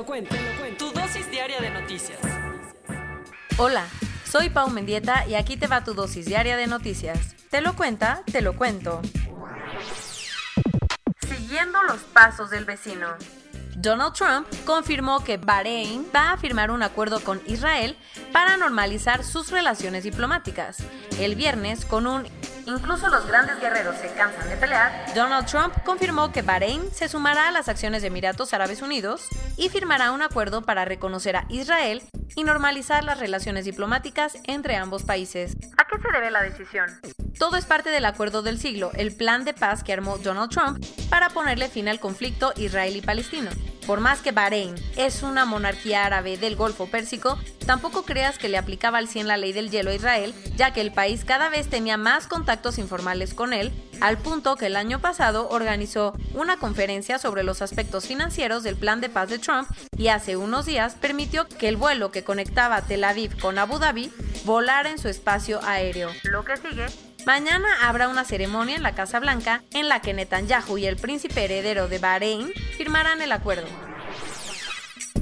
Lo cuento, te lo cuento. Tu dosis diaria de noticias. Hola, soy Pau Mendieta y aquí te va tu dosis diaria de noticias. Te lo cuenta, te lo cuento. Siguiendo los pasos del vecino. Donald Trump confirmó que Bahrein va a firmar un acuerdo con Israel para normalizar sus relaciones diplomáticas. El viernes, con un Incluso los grandes guerreros se cansan de pelear. Donald Trump confirmó que Bahrein se sumará a las acciones de Emiratos Árabes Unidos y firmará un acuerdo para reconocer a Israel y normalizar las relaciones diplomáticas entre ambos países. ¿A qué se debe la decisión? Todo es parte del acuerdo del siglo, el plan de paz que armó Donald Trump para ponerle fin al conflicto israelí-palestino. Por más que Bahrein es una monarquía árabe del Golfo Pérsico, tampoco creas que le aplicaba al 100 la ley del hielo a Israel, ya que el país cada vez tenía más contactos informales con él, al punto que el año pasado organizó una conferencia sobre los aspectos financieros del plan de paz de Trump y hace unos días permitió que el vuelo que conectaba Tel Aviv con Abu Dhabi volara en su espacio aéreo. Mañana habrá una ceremonia en la Casa Blanca en la que Netanyahu y el príncipe heredero de Bahrein firmarán el acuerdo.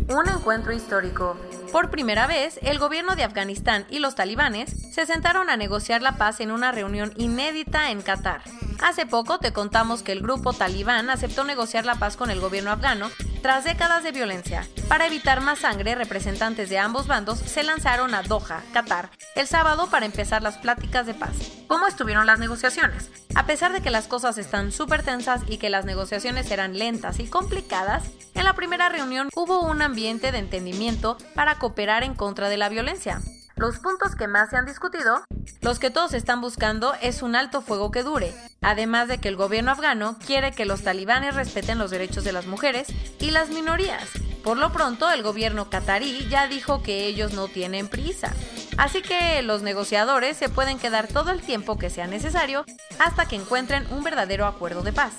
Un encuentro histórico. Por primera vez, el gobierno de Afganistán y los talibanes se sentaron a negociar la paz en una reunión inédita en Qatar. Hace poco te contamos que el grupo talibán aceptó negociar la paz con el gobierno afgano tras décadas de violencia. Para evitar más sangre, representantes de ambos bandos se lanzaron a Doha, Qatar, el sábado para empezar las pláticas de paz. ¿Cómo estuvieron las negociaciones? A pesar de que las cosas están súper tensas y que las negociaciones eran lentas y complicadas, en la primera reunión hubo un ambiente de entendimiento para cooperar en contra de la violencia. Los puntos que más se han discutido, los que todos están buscando, es un alto fuego que dure, además de que el gobierno afgano quiere que los talibanes respeten los derechos de las mujeres y las minorías. Por lo pronto, el gobierno qatarí ya dijo que ellos no tienen prisa. Así que los negociadores se pueden quedar todo el tiempo que sea necesario hasta que encuentren un verdadero acuerdo de paz.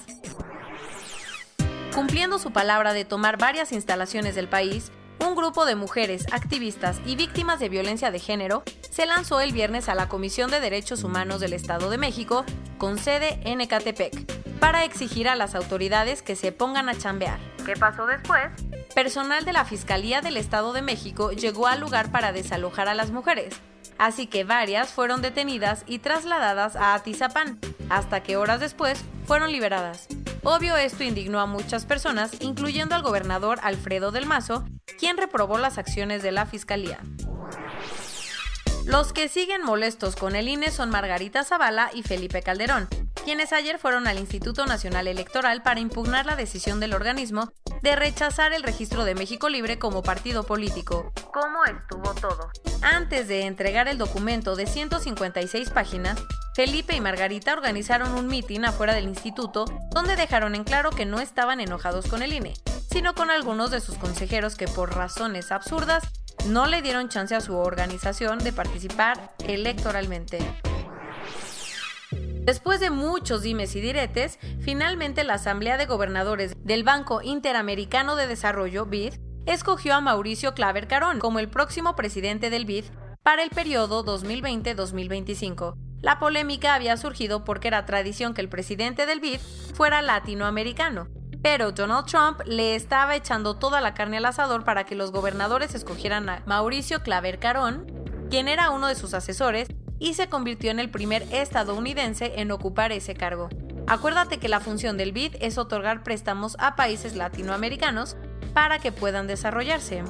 Cumpliendo su palabra de tomar varias instalaciones del país, un grupo de mujeres, activistas y víctimas de violencia de género se lanzó el viernes a la Comisión de Derechos Humanos del Estado de México, con sede en Ecatepec, para exigir a las autoridades que se pongan a chambear. ¿Qué pasó después? Personal de la Fiscalía del Estado de México llegó al lugar para desalojar a las mujeres, así que varias fueron detenidas y trasladadas a Atizapán, hasta que horas después fueron liberadas. Obvio esto indignó a muchas personas, incluyendo al gobernador Alfredo del Mazo, quien reprobó las acciones de la Fiscalía. Los que siguen molestos con el INE son Margarita Zavala y Felipe Calderón, quienes ayer fueron al Instituto Nacional Electoral para impugnar la decisión del organismo de rechazar el registro de México Libre como partido político. ¿Cómo estuvo todo? Antes de entregar el documento de 156 páginas, Felipe y Margarita organizaron un mitin afuera del instituto donde dejaron en claro que no estaban enojados con el INE, sino con algunos de sus consejeros que por razones absurdas no le dieron chance a su organización de participar electoralmente. Después de muchos dimes y diretes, finalmente la Asamblea de Gobernadores del Banco Interamericano de Desarrollo, BID, escogió a Mauricio Claver Carón como el próximo presidente del BID para el periodo 2020-2025 la polémica había surgido porque era tradición que el presidente del BID fuera latinoamericano, pero Donald Trump le estaba echando toda la carne al asador para que los gobernadores escogieran a Mauricio Claver Carón, quien era uno de sus asesores y se convirtió en el primer estadounidense en ocupar ese cargo. Acuérdate que la función del BID es otorgar préstamos a países latinoamericanos para que puedan desarrollarse.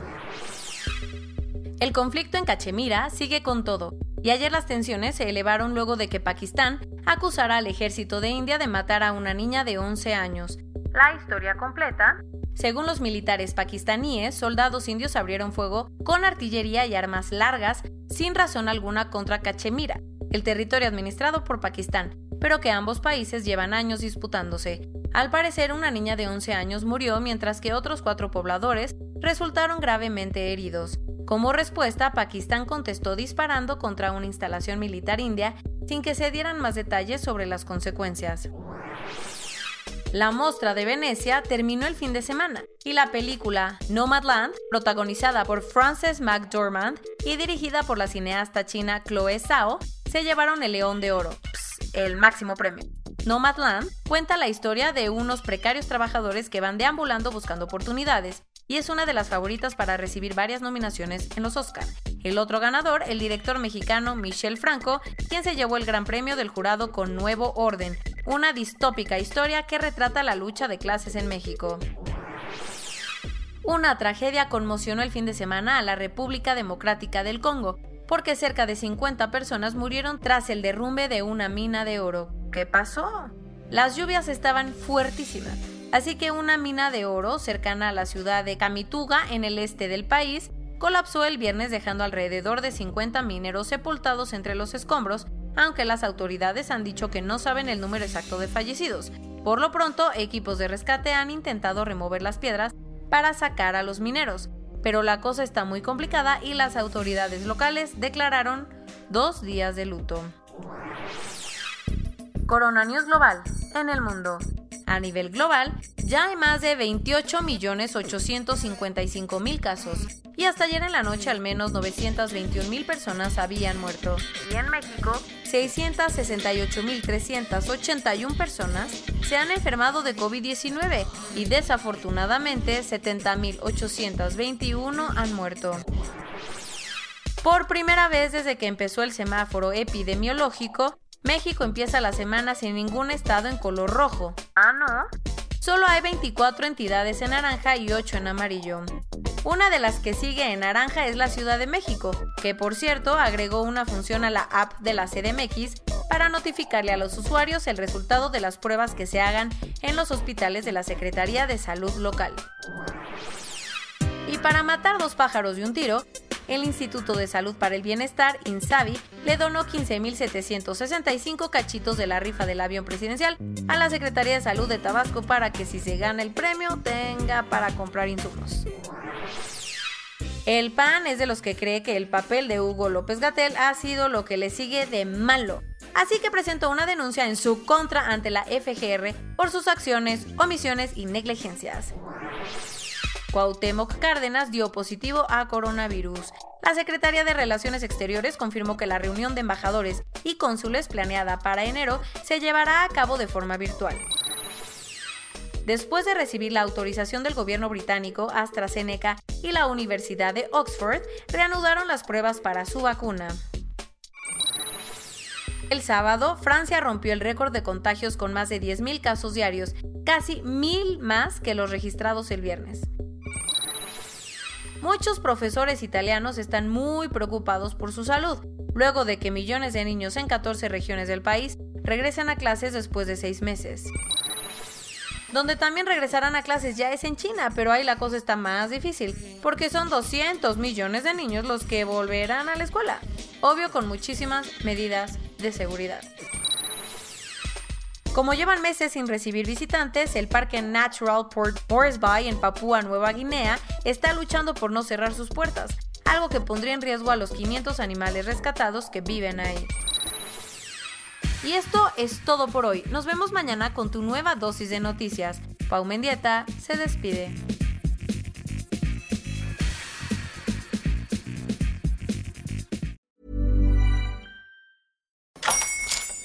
El conflicto en Cachemira sigue con todo, y ayer las tensiones se elevaron luego de que Pakistán acusara al ejército de India de matar a una niña de 11 años. La historia completa. Según los militares pakistaníes, soldados indios abrieron fuego con artillería y armas largas sin razón alguna contra Cachemira, el territorio administrado por Pakistán, pero que ambos países llevan años disputándose. Al parecer, una niña de 11 años murió mientras que otros cuatro pobladores resultaron gravemente heridos. Como respuesta, Pakistán contestó disparando contra una instalación militar india sin que se dieran más detalles sobre las consecuencias. La Mostra de Venecia terminó el fin de semana y la película Nomadland, protagonizada por Frances McDormand y dirigida por la cineasta china Chloe Zhao, se llevaron el León de Oro, el máximo premio. Nomadland cuenta la historia de unos precarios trabajadores que van deambulando buscando oportunidades y es una de las favoritas para recibir varias nominaciones en los Oscar. El otro ganador, el director mexicano Michel Franco, quien se llevó el gran premio del jurado con Nuevo Orden, una distópica historia que retrata la lucha de clases en México. Una tragedia conmocionó el fin de semana a la República Democrática del Congo, porque cerca de 50 personas murieron tras el derrumbe de una mina de oro. ¿Qué pasó? Las lluvias estaban fuertísimas Así que una mina de oro cercana a la ciudad de Kamituga, en el este del país, colapsó el viernes dejando alrededor de 50 mineros sepultados entre los escombros, aunque las autoridades han dicho que no saben el número exacto de fallecidos. Por lo pronto, equipos de rescate han intentado remover las piedras para sacar a los mineros, pero la cosa está muy complicada y las autoridades locales declararon dos días de luto. Corona News Global en el mundo. A nivel global, ya hay más de 28.855.000 casos y hasta ayer en la noche al menos 921.000 personas habían muerto. Y en México, 668.381 personas se han enfermado de COVID-19 y desafortunadamente 70.821 han muerto. Por primera vez desde que empezó el semáforo epidemiológico, México empieza la semana sin ningún estado en color rojo. Ah, no. Solo hay 24 entidades en naranja y 8 en amarillo. Una de las que sigue en naranja es la Ciudad de México, que por cierto agregó una función a la app de la CDMX para notificarle a los usuarios el resultado de las pruebas que se hagan en los hospitales de la Secretaría de Salud local. Y para matar dos pájaros de un tiro, el Instituto de Salud para el Bienestar, INSABI, le donó 15.765 cachitos de la rifa del avión presidencial a la Secretaría de Salud de Tabasco para que si se gana el premio tenga para comprar insumos. El PAN es de los que cree que el papel de Hugo López Gatel ha sido lo que le sigue de malo. Así que presentó una denuncia en su contra ante la FGR por sus acciones, omisiones y negligencias. Cuauhtémoc Cárdenas dio positivo a coronavirus. La Secretaría de Relaciones Exteriores confirmó que la reunión de embajadores y cónsules planeada para enero se llevará a cabo de forma virtual. Después de recibir la autorización del gobierno británico, AstraZeneca y la Universidad de Oxford reanudaron las pruebas para su vacuna. El sábado, Francia rompió el récord de contagios con más de 10.000 casos diarios, casi mil más que los registrados el viernes. Muchos profesores italianos están muy preocupados por su salud, luego de que millones de niños en 14 regiones del país regresen a clases después de seis meses. Donde también regresarán a clases ya es en China, pero ahí la cosa está más difícil, porque son 200 millones de niños los que volverán a la escuela, obvio con muchísimas medidas de seguridad. Como llevan meses sin recibir visitantes, el Parque Natural Port Moresby en Papúa Nueva Guinea está luchando por no cerrar sus puertas, algo que pondría en riesgo a los 500 animales rescatados que viven ahí. Y esto es todo por hoy. Nos vemos mañana con tu nueva dosis de noticias. Pau Mendieta se despide.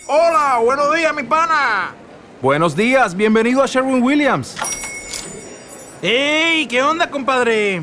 Hola, buenos días, mi pana. Buenos días, bienvenido a Sherwin Williams. ¡Ey! ¿Qué onda, compadre?